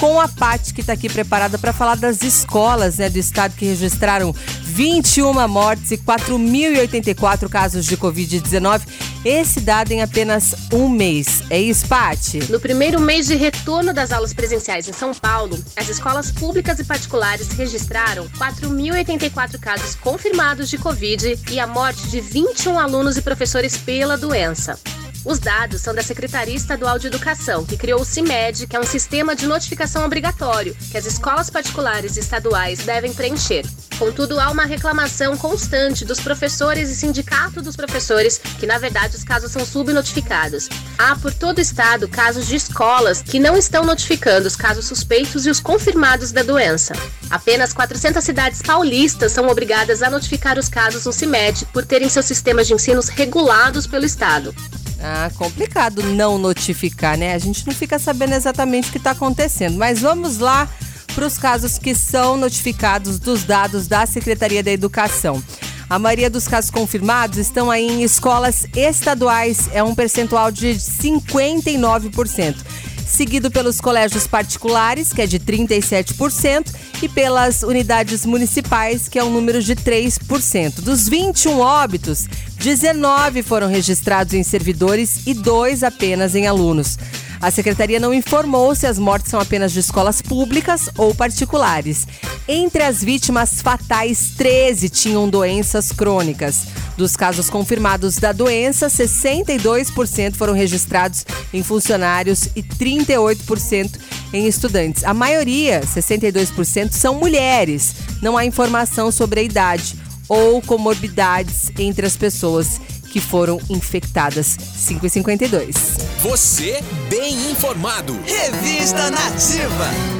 com a Paty, que está aqui preparada para falar das escolas né, do estado que registraram 21 mortes e 4.084 casos de Covid-19. Esse dado em apenas um mês. É isso, Paty? No primeiro mês de retorno das aulas presenciais em São Paulo, as escolas públicas e particulares registraram 4.084 casos confirmados de Covid e a morte de 21 alunos e professores pela doença. Os dados são da Secretaria Estadual de Educação, que criou o CIMED, que é um sistema de notificação obrigatório que as escolas particulares e estaduais devem preencher. Contudo, há uma reclamação constante dos professores e sindicato dos professores, que na verdade os casos são subnotificados. Há por todo o estado casos de escolas que não estão notificando os casos suspeitos e os confirmados da doença. Apenas 400 cidades paulistas são obrigadas a notificar os casos no CIMED por terem seus sistemas de ensinos regulados pelo estado. Ah, complicado não notificar, né? A gente não fica sabendo exatamente o que está acontecendo. Mas vamos lá para os casos que são notificados dos dados da Secretaria da Educação. A maioria dos casos confirmados estão aí em escolas estaduais, é um percentual de 59% seguido pelos colégios particulares, que é de 37%, e pelas unidades municipais, que é um número de 3%. Dos 21 óbitos, 19 foram registrados em servidores e dois apenas em alunos. A secretaria não informou se as mortes são apenas de escolas públicas ou particulares. Entre as vítimas fatais, 13 tinham doenças crônicas. Dos casos confirmados da doença, 62% foram registrados em funcionários e 38% em estudantes. A maioria, 62%, são mulheres. Não há informação sobre a idade ou comorbidades entre as pessoas que foram infectadas. 5,52. Você bem informado. Revista Nativa.